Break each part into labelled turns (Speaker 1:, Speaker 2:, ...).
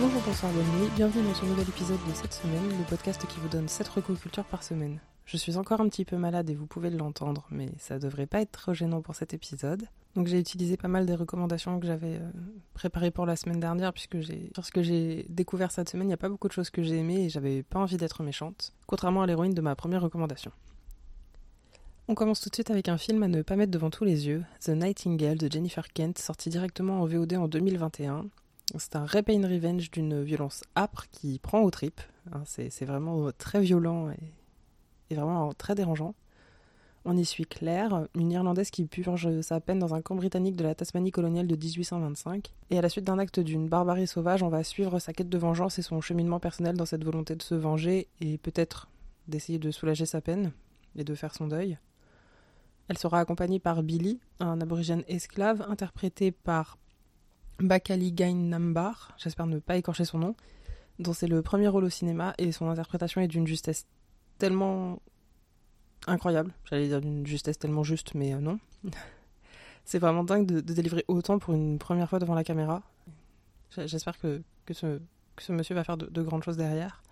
Speaker 1: Bonjour, bonsoir, bonne nuit, bienvenue dans ce nouvel épisode de cette semaine, le podcast qui vous donne 7 recocultures par semaine. Je suis encore un petit peu malade et vous pouvez l'entendre, mais ça devrait pas être trop gênant pour cet épisode. Donc j'ai utilisé pas mal des recommandations que j'avais euh, préparées pour la semaine dernière, puisque j'ai, j'ai découvert cette semaine, il n'y a pas beaucoup de choses que j'ai aimées et j'avais pas envie d'être méchante, contrairement à l'héroïne de ma première recommandation. On commence tout de suite avec un film à ne pas mettre devant tous les yeux, The Nightingale de Jennifer Kent, sorti directement en VOD en 2021. C'est un Rape and Revenge d'une violence âpre qui prend aux tripes. Hein, c'est vraiment très violent et, et vraiment très dérangeant. On y suit Claire, une Irlandaise qui purge sa peine dans un camp britannique de la Tasmanie coloniale de 1825. Et à la suite d'un acte d'une barbarie sauvage, on va suivre sa quête de vengeance et son cheminement personnel dans cette volonté de se venger et peut-être d'essayer de soulager sa peine et de faire son deuil. Elle sera accompagnée par Billy, un aborigène esclave interprété par Bakali Gain Nambar, j'espère ne pas écorcher son nom, dont c'est le premier rôle au cinéma et son interprétation est d'une justesse tellement incroyable. J'allais dire d'une justesse tellement juste, mais euh, non. c'est vraiment dingue de, délivrer autant pour une première fois devant la caméra. J'espère que, que, ce, monsieur va faire de, grandes choses derrière.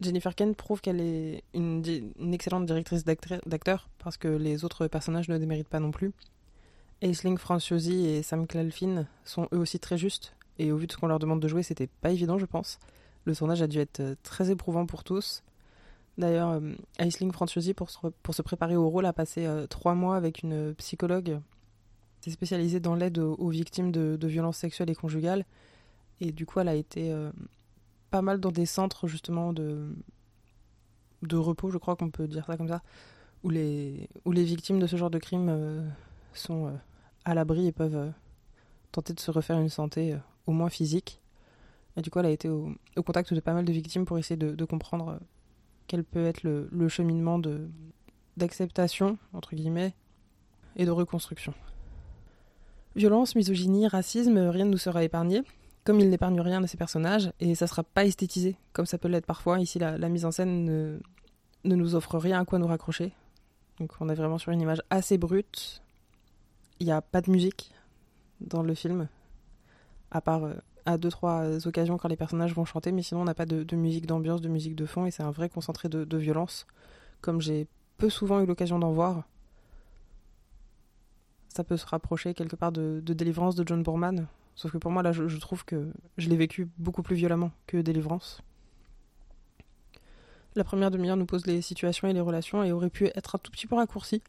Speaker 1: Jennifer Kent prouve qu'elle est une, une, excellente directrice d'acteurs parce que les autres personnages ne déméritent pas non plus. Aisling Franciosi et Sam Clalfin sont eux aussi très justes et au vu de ce qu'on leur demande de jouer, c'était pas évident, je pense. Le tournage a dû être euh, très éprouvant pour tous. D'ailleurs, euh, Aisling Franciosi, pour se, préparer au rôle, a passé euh, trois mois avec une psychologue qui est spécialisée dans l'aide aux, victimes de, violences sexuelles et conjugales. Et du coup, elle a été pas mal dans des centres, justement, de, de repos, je crois qu'on peut dire ça comme ça, où les victimes de ce genre de crimes sont à l'abri et peuvent tenter de se refaire une santé, au moins physique. Et du coup, elle a été au, contact de pas mal de victimes pour essayer de, comprendre quel peut être le, cheminement d'acceptation entre guillemets et de reconstruction. Violence, misogynie, racisme, rien ne nous sera épargné, comme il n'épargne rien de ces personnages, et ça sera pas esthétisé, comme ça peut l'être parfois. Ici, la, mise en scène ne, ne, nous offre rien à quoi nous raccrocher. Donc on est vraiment sur une image assez brute. Il n'y a pas de musique dans le film, à part euh, à deux trois occasions quand les personnages vont chanter, mais sinon on n'a pas de, musique d'ambiance, de musique de fond, et c'est un vrai concentré de, violence, comme j'ai peu souvent eu l'occasion d'en voir. Ça peut se rapprocher quelque part de, Délivrance de John Boorman, sauf que pour moi là je, trouve que je l'ai vécu beaucoup plus violemment que Délivrance. La première demi-heure nous pose les situations et les relations et aurait pu être un tout petit peu raccourci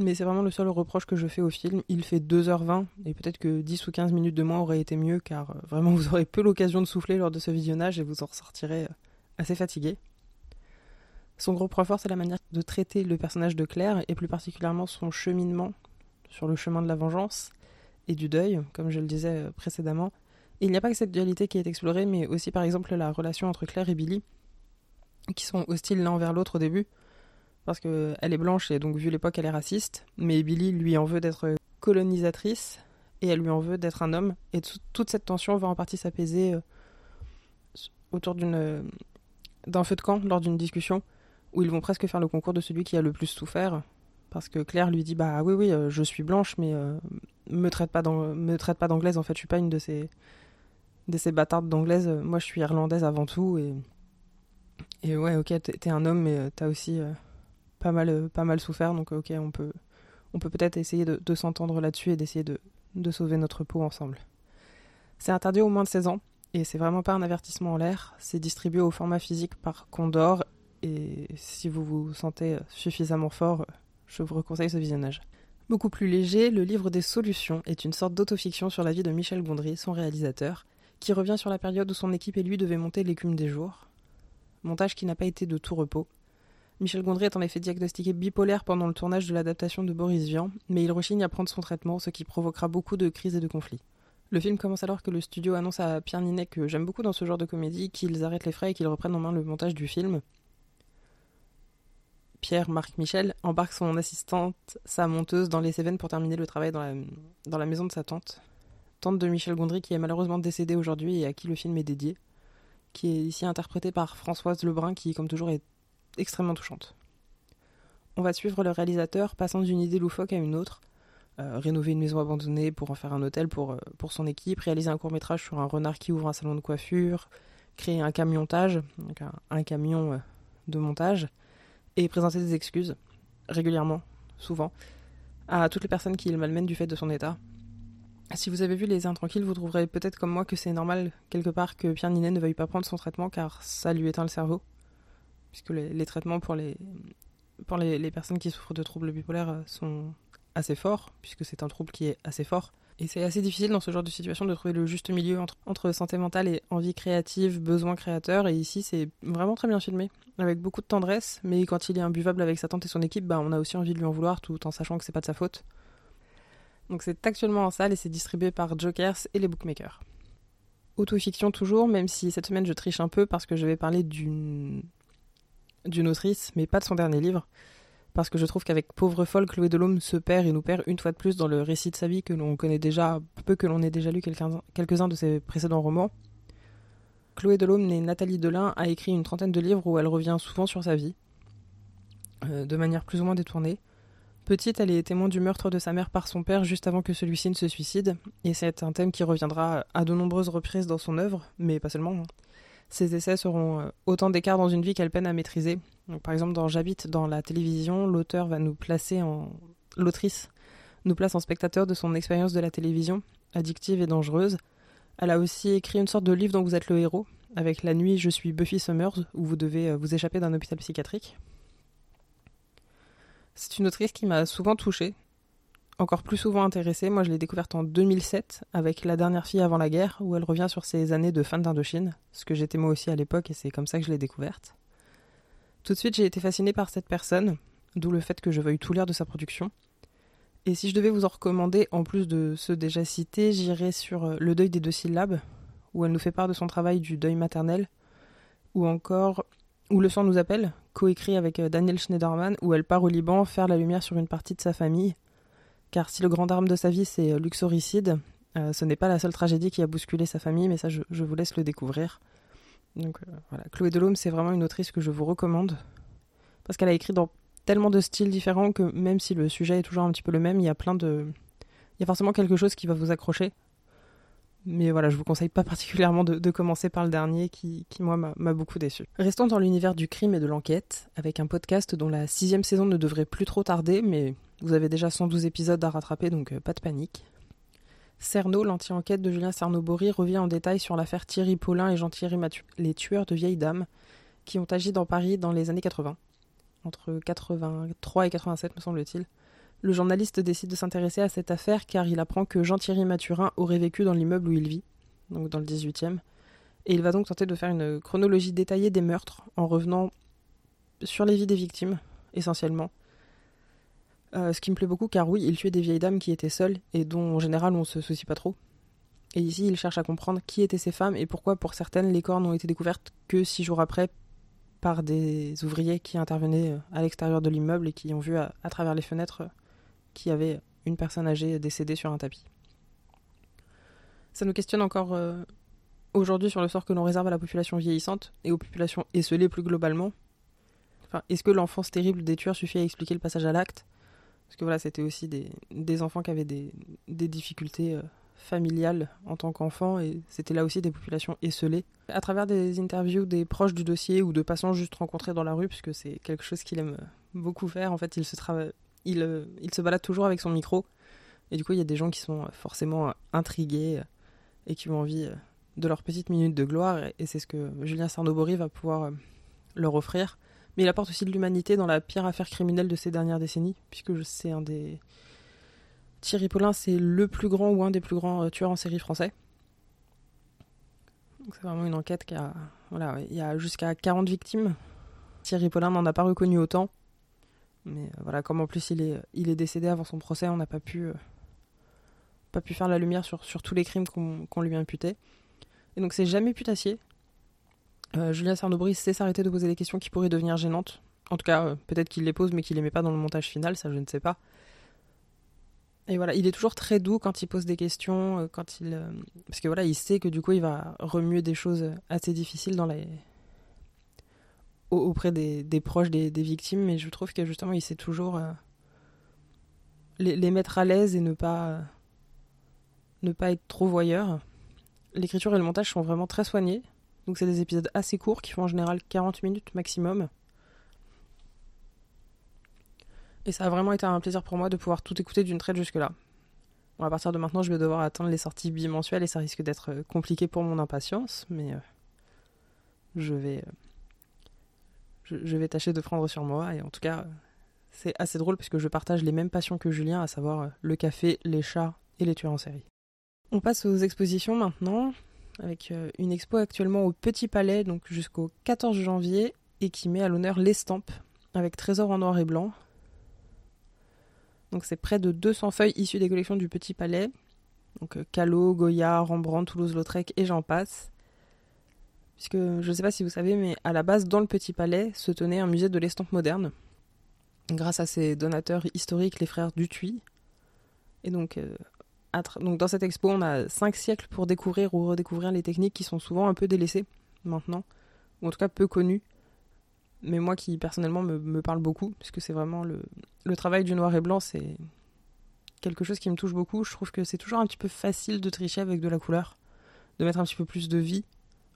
Speaker 1: mais c'est vraiment le seul reproche que je fais au film. Il fait 2h20 et peut-être que 10 ou 15 minutes de moins aurait été mieux car euh, vraiment vous aurez peu l'occasion de souffler lors de ce visionnage et vous en ressortirez euh, assez fatigué. Son gros point fort, c'est la manière de traiter le personnage de Claire et plus particulièrement son cheminement sur le chemin de la vengeance et du deuil, comme je le disais euh, précédemment. il n'y a pas que cette dualité qui est explorée, mais aussi par exemple la relation entre Claire et Billy, qui sont hostiles l'un envers l'autre au début, parce qu'elle est blanche et donc vu l'époque elle est raciste, mais Billy lui en veut d'être colonisatrice et elle lui en veut d'être un homme. Et toute cette tension va en partie s'apaiser euh, autour euh, d'un feu de camp lors d'une discussion où ils vont presque faire le concours de celui qui a le plus souffert. Parce que Claire lui dit bah oui oui euh, je suis blanche mais me traite pas me traite pas d'anglaise. En fait je suis pas une de ces de ces bâtardes d'anglaise. Moi je suis irlandaise avant tout et et ouais ok t'es un homme mais t'as aussi pas mal, euh, pas mal souffert, donc ok, on peut, on peut peut-être essayer de, s'entendre là-dessus et d'essayer de, de sauver notre peau ensemble. C'est interdit au moins de 16 ans, et c'est vraiment pas un avertissement en l'air, c'est distribué au format physique par Condor, et si vous vous sentez suffisamment fort, je vous conseille ce visionnage. Beaucoup plus léger, le livre des solutions est une sorte d'autofiction sur la vie de Michel Gondry, son réalisateur, qui revient sur la période où son équipe et lui devaient monter l'écume des jours. Montage qui n'a pas été de tout repos, Michel Gondry est en effet diagnostiqué bipolaire pendant le tournage de l'adaptation de Boris Vian, mais il rechigne à prendre son traitement, ce qui provoquera beaucoup de crises et de conflits. Le film commence alors que le studio annonce à Pierre Ninet, que j'aime beaucoup dans ce genre de comédie, qu'ils arrêtent les frais et qu'ils reprennent en main le montage du film. Pierre, Marc Michel, embarque son assistante, sa monteuse, dans les Cévennes pour terminer le travail dans la, dans la maison de sa tante. Tante de Michel Gondry qui est malheureusement décédée aujourd'hui et à qui le film est dédié. Qui est ici interprétée par Françoise Lebrun qui, comme toujours, est extrêmement touchante. On va suivre le réalisateur passant d'une idée loufoque à une autre, rénover une maison abandonnée pour en faire un hôtel pour, pour son équipe, réaliser un court métrage sur un renard qui ouvre un salon de coiffure, créer un camiontage, donc un, camion de montage, et présenter des excuses régulièrement, souvent, à toutes les personnes qui le malmènent du fait de son état. Si vous avez vu Les Intranquilles, vous trouverez peut-être comme moi que c'est normal quelque part que Pierre Ninet ne veuille pas prendre son traitement car ça lui éteint le cerveau. Puisque les, traitements pour, les, personnes qui souffrent de troubles bipolaires sont assez forts, puisque c'est un trouble qui est assez fort. Et c'est assez difficile dans ce genre de situation de trouver le juste milieu entre, entre santé mentale et envie créative, besoin créateur. Et ici, c'est vraiment très bien filmé, avec beaucoup de tendresse. Mais quand il est imbuvable avec sa tante et son équipe, bah, on a aussi envie de lui en vouloir tout en sachant que c'est pas de sa faute. Donc c'est actuellement en salle et c'est distribué par Jokers et les bookmakers. Autofiction toujours, même si cette semaine je triche un peu parce que je vais parler d'une d'une autrice, mais pas de son dernier livre parce que je trouve qu'avec Pauvre folle, Chloé Delhomme se perd et nous perd une fois de plus dans le récit de sa vie que l'on connaît déjà, peu que l'on ait déjà lu quelques-uns de ses précédents romans. Chloé Delhomme, née Nathalie Delin, a écrit une trentaine de livres où elle revient souvent sur sa vie, euh, de manière plus ou moins détournée. Petite, elle est témoin du meurtre de sa mère par son père juste avant que celui-ci ne se suicide, et c'est un thème qui reviendra à de nombreuses reprises dans son œuvre, mais pas seulement. Hein. Ses essais seront euh, autant d'écarts dans une vie qu'elle peine à maîtriser. par exemple, dans J'habite dans la télévision, l'auteur va nous placer en. L'autrice nous place en spectateur de son expérience de la télévision, addictive et dangereuse. Elle a aussi écrit une sorte de livre dont vous êtes le héros, avec La nuit, je suis Buffy Summers, où vous devez euh, vous échapper d'un hôpital psychiatrique. C'est une autrice qui m'a souvent touchée, encore plus souvent intéressée. Moi, je l'ai découverte en 2007 avec La dernière fille avant la guerre, où elle revient sur ses années de fin d'Indochine, ce que j'étais moi aussi à l'époque et c'est comme ça que je l'ai découverte. Tout de suite, j'ai été fascinée par cette personne, d'où le fait que je veuille tout lire de sa production. Et si je devais vous en recommander, en plus de ceux déjà cités, j'irais sur euh, Le deuil des deux syllabes, où elle nous fait part de son travail du deuil maternel, ou encore Où le sang nous appelle, coécrit avec euh, Daniel Schneiderman, où elle part au Liban faire la lumière sur une partie de sa famille, car si le grand drame de sa vie c'est euh, l'uxoricide, euh, ce n'est pas la seule tragédie qui a bousculé sa famille, mais ça je, vous laisse le découvrir. Donc euh, voilà, Chloé Delhomme c'est vraiment une autrice que je vous recommande, parce qu'elle a écrit dans tellement de styles différents que même si le sujet est toujours un petit peu le même, il y a plein de... Il y a forcément quelque chose qui va vous accrocher. Mais voilà, je vous conseille pas particulièrement de, commencer par le dernier qui, moi, m'a beaucoup déçu. Restons dans l'univers du crime et de l'enquête, avec un podcast dont la sixième saison ne devrait plus trop tarder, mais vous avez déjà 112 épisodes à rattraper, donc euh, pas de panique. Cerno, l'anti-enquête de Julien Cerno-Bory, revient en détail sur l'affaire Thierry Paulin et Jean-Thierry Mathieu, les tueurs de vieilles dames qui ont agi dans Paris dans les années 80, entre 83 et 87 me semble-t-il. Le journaliste décide de s'intéresser à cette affaire car il apprend que Jean-Thierry Mathurin aurait vécu dans l'immeuble où il vit, donc dans le 18e, et il va donc tenter de faire une chronologie détaillée des meurtres en revenant sur les vies des victimes, essentiellement, euh, ce qui me plaît beaucoup car oui, il tuait des vieilles dames qui étaient seules et dont en général on se soucie pas trop. Et ici, il cherche à comprendre qui étaient ces femmes et pourquoi pour certaines les corps n'ont été découvertes que six jours après par des ouvriers qui intervenaient euh, à l'extérieur de l'immeuble et qui ont vu à, travers les fenêtres euh, y avait une personne âgée décédée sur un tapis. Ça nous questionne encore aujourd'hui sur le sort que l'on réserve à la population vieillissante et aux populations esselées plus globalement. Enfin, est-ce que l'enfance terrible des tueurs suffit à expliquer le passage à l'acte? Parce que voilà, c'était aussi des, enfants qui avaient des, difficultés euh, familiales en tant qu'enfants, et c'était là aussi des populations esselées. À travers des interviews des proches du dossier ou de passants juste rencontrés dans la rue, puisque c'est quelque chose qu'il aime beaucoup faire, en fait, il se, il, euh, il se balade toujours avec son micro, et du coup, il y a des gens qui sont forcément intrigués et qui ont envie de leur petite minute de gloire, et c'est ce que Julien Sarnobori va pouvoir leur offrir mais il apporte aussi de l'humanité dans la pire affaire criminelle de ces dernières décennies, puisque c'est un des. Thierry Paulin, c'est le plus grand ou un des plus grands euh, tueurs en série français. C'est vraiment une enquête qui a. Voilà, il y a jusqu'à 40 victimes. Thierry Paulin n'en a pas reconnu autant. Mais euh, voilà, comme en plus il est, il est décédé avant son procès, on n'a pas pu, euh, pas pu faire la lumière sur, sur tous les crimes qu'on lui imputait. Et donc c'est jamais putassier. Euh, Julien Sarnobris sait s'arrêter de poser des questions qui pourraient devenir gênantes. En tout cas, peut-être qu'il les pose, mais qu'il les met pas dans le montage final, ça je ne sais pas. Et voilà, il est toujours très doux quand il pose des questions, quand il, parce que voilà, il sait que du coup, il va remuer des choses assez difficiles dans les auprès des, proches des, victimes, mais je trouve que justement, il sait toujours les, mettre à l'aise et ne pas, ne pas être trop voyeur. L'écriture et le montage sont vraiment très soignés. Donc c'est des épisodes assez courts qui font en général 40 minutes maximum. Et ça a vraiment été un plaisir pour moi de pouvoir tout écouter d'une traite jusque-là. Bon, à partir de maintenant, je vais devoir attendre les sorties bimensuelles et ça risque d'être euh, compliqué pour mon impatience, mais euh, je vais euh, je, vais tâcher de prendre sur moi et en tout cas c'est assez drôle puisque je partage les mêmes passions que Julien, à savoir le café, les chats et les tueurs en série. On passe aux expositions maintenant, avec une expo actuellement au Petit Palais, donc jusqu'au 14 janvier, et qui met à l'honneur l'estampe, avec trésor en noir et blanc, donc c'est près de 200 feuilles issues des collections du Petit Palais. Donc euh, Callot, Goya, Rembrandt, Toulouse-Lautrec et j'en passe. Puisque je ne sais pas si vous savez, mais à la base, dans le Petit Palais, se tenait un musée de l'estampe moderne. Grâce à ses donateurs historiques, les frères Dutuy. Et donc, euh, donc dans cette expo, on a 5 siècles pour découvrir ou redécouvrir les techniques qui sont souvent un peu délaissées maintenant, ou en tout cas peu connues mais moi qui personnellement me, me parle beaucoup, puisque c'est vraiment le, le travail du noir et blanc, c'est quelque chose qui me touche beaucoup. Je trouve que c'est toujours un petit peu facile de tricher avec de la couleur, de mettre un petit peu plus de vie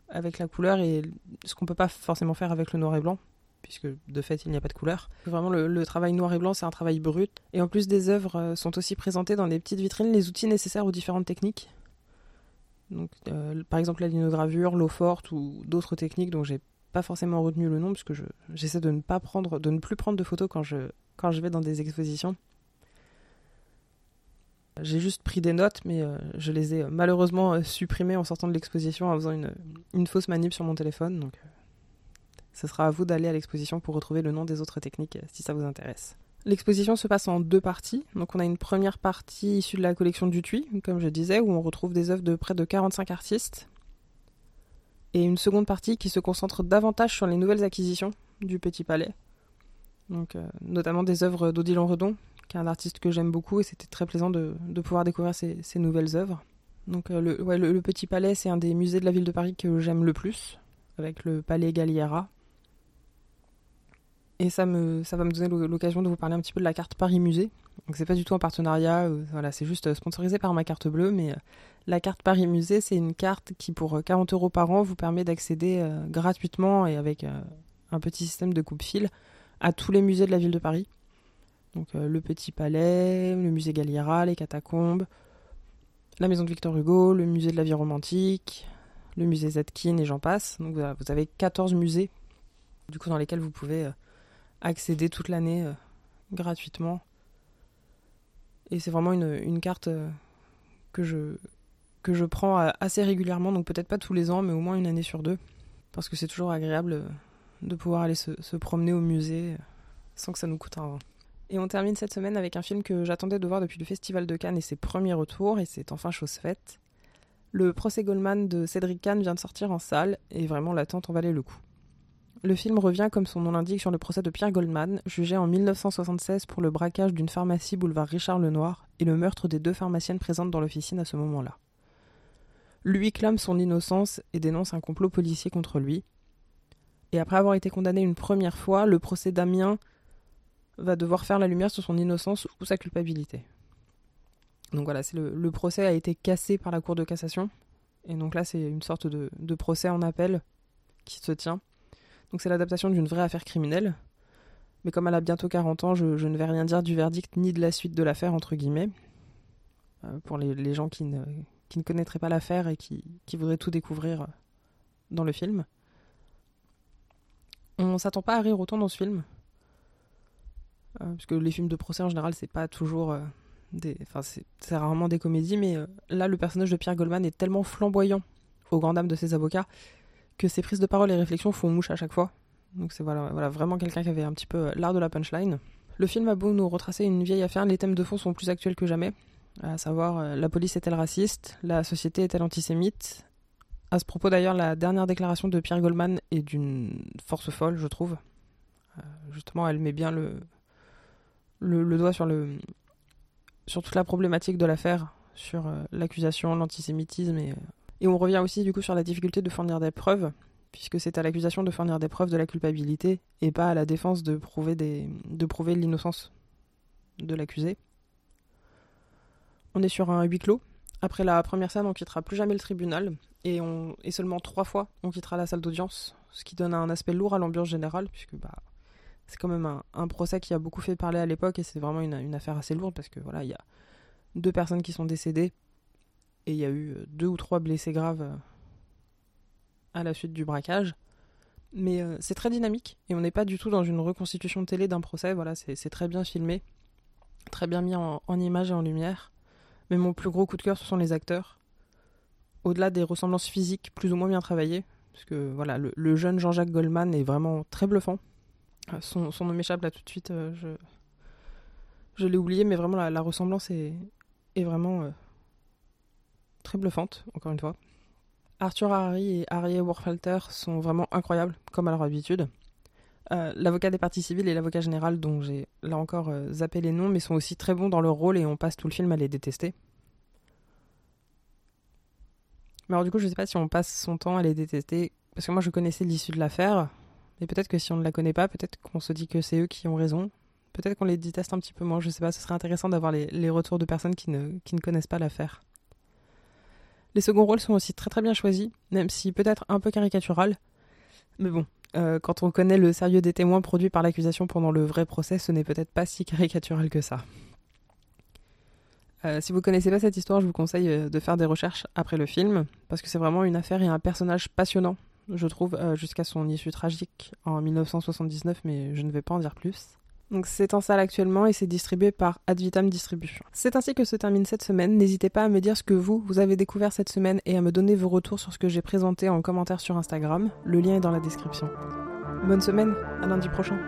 Speaker 1: avec la couleur et ce qu'on peut pas forcément faire avec le noir et blanc, puisque de fait il n'y a pas de couleur. Vraiment le, travail noir et blanc c'est un travail brut. Et en plus des œuvres euh, sont aussi présentées dans des petites vitrines les outils nécessaires aux différentes techniques. Donc, euh, par exemple la linogravure, l'eau forte ou d'autres techniques dont j'ai pas forcément retenu le nom puisque j'essaie de ne pas prendre, de ne plus prendre de photos quand je, quand je vais dans des expositions. J'ai juste pris des notes, mais euh, je les ai euh, malheureusement euh, supprimées en sortant de l'exposition en faisant une, une, fausse manip sur mon téléphone. Donc, ce sera à vous d'aller à l'exposition pour retrouver le nom des autres techniques si ça vous intéresse. L'exposition se passe en deux parties. Donc, on a une première partie issue de la collection du Tui, comme je disais, où on retrouve des œuvres de près de 45 artistes et une seconde partie qui se concentre davantage sur les nouvelles acquisitions du Petit Palais. Donc, notamment des œuvres d'Odilon Redon, qui est un artiste que j'aime beaucoup, et c'était très plaisant de, pouvoir découvrir ces, nouvelles œuvres. Donc, euh, le, Petit Palais, c'est un des musées de la ville de Paris que j'aime le plus, avec le Palais Galliera. Et ça, me, ça va me donner l'occasion de vous parler un petit peu de la carte Paris Musée. Donc, c'est pas du tout un partenariat, euh, voilà, c'est juste sponsorisé par ma carte bleue, mais la carte Paris Musée, c'est une carte qui, pour 40 euh, euros par an, vous permet d'accéder euh, gratuitement et avec euh, un petit système de coupe-fil à tous les musées de la ville de Paris. Donc le Petit Palais, le musée Galliera, les catacombes, la maison de Victor Hugo, le musée de la vie romantique, le musée Zetkin et j'en passe. Donc vous avez 14 musées du coup dans lesquels vous pouvez accéder toute l'année gratuitement. Et c'est vraiment une, carte que je, prends assez régulièrement, donc peut-être pas tous les ans, mais au moins une année sur deux, parce que c'est toujours agréable euh, de pouvoir aller se, promener au musée euh, sans que ça nous coûte un. Et on termine cette semaine avec un film que j'attendais de voir depuis le Festival de Cannes et ses premiers retours, et c'est enfin chose faite. Le procès Goldman de Cédric Kahn vient de sortir en salle, et vraiment l'attente en valait le coup. Le film revient, comme son nom l'indique, sur le procès de Pierre Goldman, jugé en 1976 pour le braquage d'une pharmacie boulevard Richard Lenoir et le meurtre des deux pharmaciennes présentes dans l'officine à ce moment-là lui clame son innocence et dénonce un complot policier contre lui. Et après avoir été condamné une première fois, le procès d'Amiens va devoir faire la lumière sur son innocence ou sa culpabilité. Donc voilà, c'est le, procès a été cassé par la Cour de cassation. Et donc là, c'est une sorte de, procès en appel qui se tient. Donc c'est l'adaptation d'une vraie affaire criminelle. Mais comme elle a bientôt 40 ans, je, ne vais rien dire du verdict ni de la suite de l'affaire, entre guillemets. Euh, pour les, gens qui ne, ne connaîtraient pas l'affaire et qui, voudraient tout découvrir euh, dans le film. On s'attend pas à rire autant dans ce film. Euh, parce que les films de procès en général, c'est pas toujours euh, des. Enfin, c'est rarement des comédies, mais là, le personnage de Pierre Goldman est tellement flamboyant aux grandes dames de ses avocats que ses prises de parole et réflexions font mouche à chaque fois. Donc c'est voilà, voilà, vraiment quelqu'un qui avait un petit peu l'art de la punchline. Le film a beau nous retracer une vieille affaire, les thèmes de fond sont plus actuels que jamais à savoir euh, la police est-elle raciste, la société est-elle antisémite? À ce propos d'ailleurs, la dernière déclaration de Pierre Goldman est d'une force folle, je trouve. Euh, justement, elle met bien le, le, doigt sur, le, sur toute la problématique de l'affaire, sur euh, l'accusation, l'antisémitisme et, et on revient aussi du coup sur la difficulté de fournir des preuves, puisque c'est à l'accusation de fournir des preuves de la culpabilité et pas à la défense de prouver, de prouver l'innocence de l'accusé. On est sur un huis clos. Après la première scène, on quittera plus jamais le tribunal et seulement trois fois on quittera la salle d'audience, ce qui donne un aspect lourd à l'ambiance générale puisque bah, c'est quand même un, procès qui a beaucoup fait parler à l'époque et c'est vraiment une, affaire assez lourde parce que voilà, il y a deux personnes qui sont décédées et il y a eu deux ou trois blessés graves à la suite du braquage. Mais euh, c'est très dynamique et on n'est pas du tout dans une reconstitution télé d'un procès. Voilà, c'est très bien filmé, très bien mis en, en image et en lumière. Mais mon plus gros coup de cœur, ce sont les acteurs. Au-delà des ressemblances physiques plus ou moins bien travaillées, parce que voilà, le, jeune Jean-Jacques Goldman est vraiment très bluffant. Euh, son, nom m'échappe là tout de suite, euh, je, l'ai oublié, mais vraiment la, ressemblance est, vraiment très bluffante, encore une fois. Arthur Harry et Harry Warfalter sont vraiment incroyables, comme à leur habitude. Euh, l'avocat des parties civiles et l'avocat général, dont j'ai là encore euh, zappé les noms, mais sont aussi très bons dans leur rôle et on passe tout le film à les détester. Mais alors du coup, je sais pas si on passe son temps à les détester, parce que moi je connaissais l'issue de l'affaire, mais peut-être que si on ne la connaît pas, peut-être qu'on se dit que c'est eux qui ont raison, peut-être qu'on les déteste un petit peu moins, je sais pas, ce serait intéressant d'avoir les, retours de personnes qui ne, ne connaissent pas l'affaire. Les seconds rôles sont aussi très très bien choisis, même si peut-être un peu caricatural. Mais bon, euh, quand on connaît le sérieux des témoins produits par l'accusation pendant le vrai procès, ce n'est peut-être pas si caricatural que ça. Euh, si vous connaissez pas cette histoire, je vous conseille euh, de faire des recherches après le film, parce que c'est vraiment une affaire et un personnage passionnant, je trouve, jusqu'à son issue tragique en 1979, mais je ne vais pas en dire plus. Donc c'est en salle actuellement et c'est distribué par Advitam Distribution. C'est ainsi que se termine cette semaine. N'hésitez pas à me dire ce que vous, vous avez découvert cette semaine et à me donner vos retours sur ce que j'ai présenté en commentaire sur Instagram. Le lien est dans la description. Bonne semaine, à lundi prochain.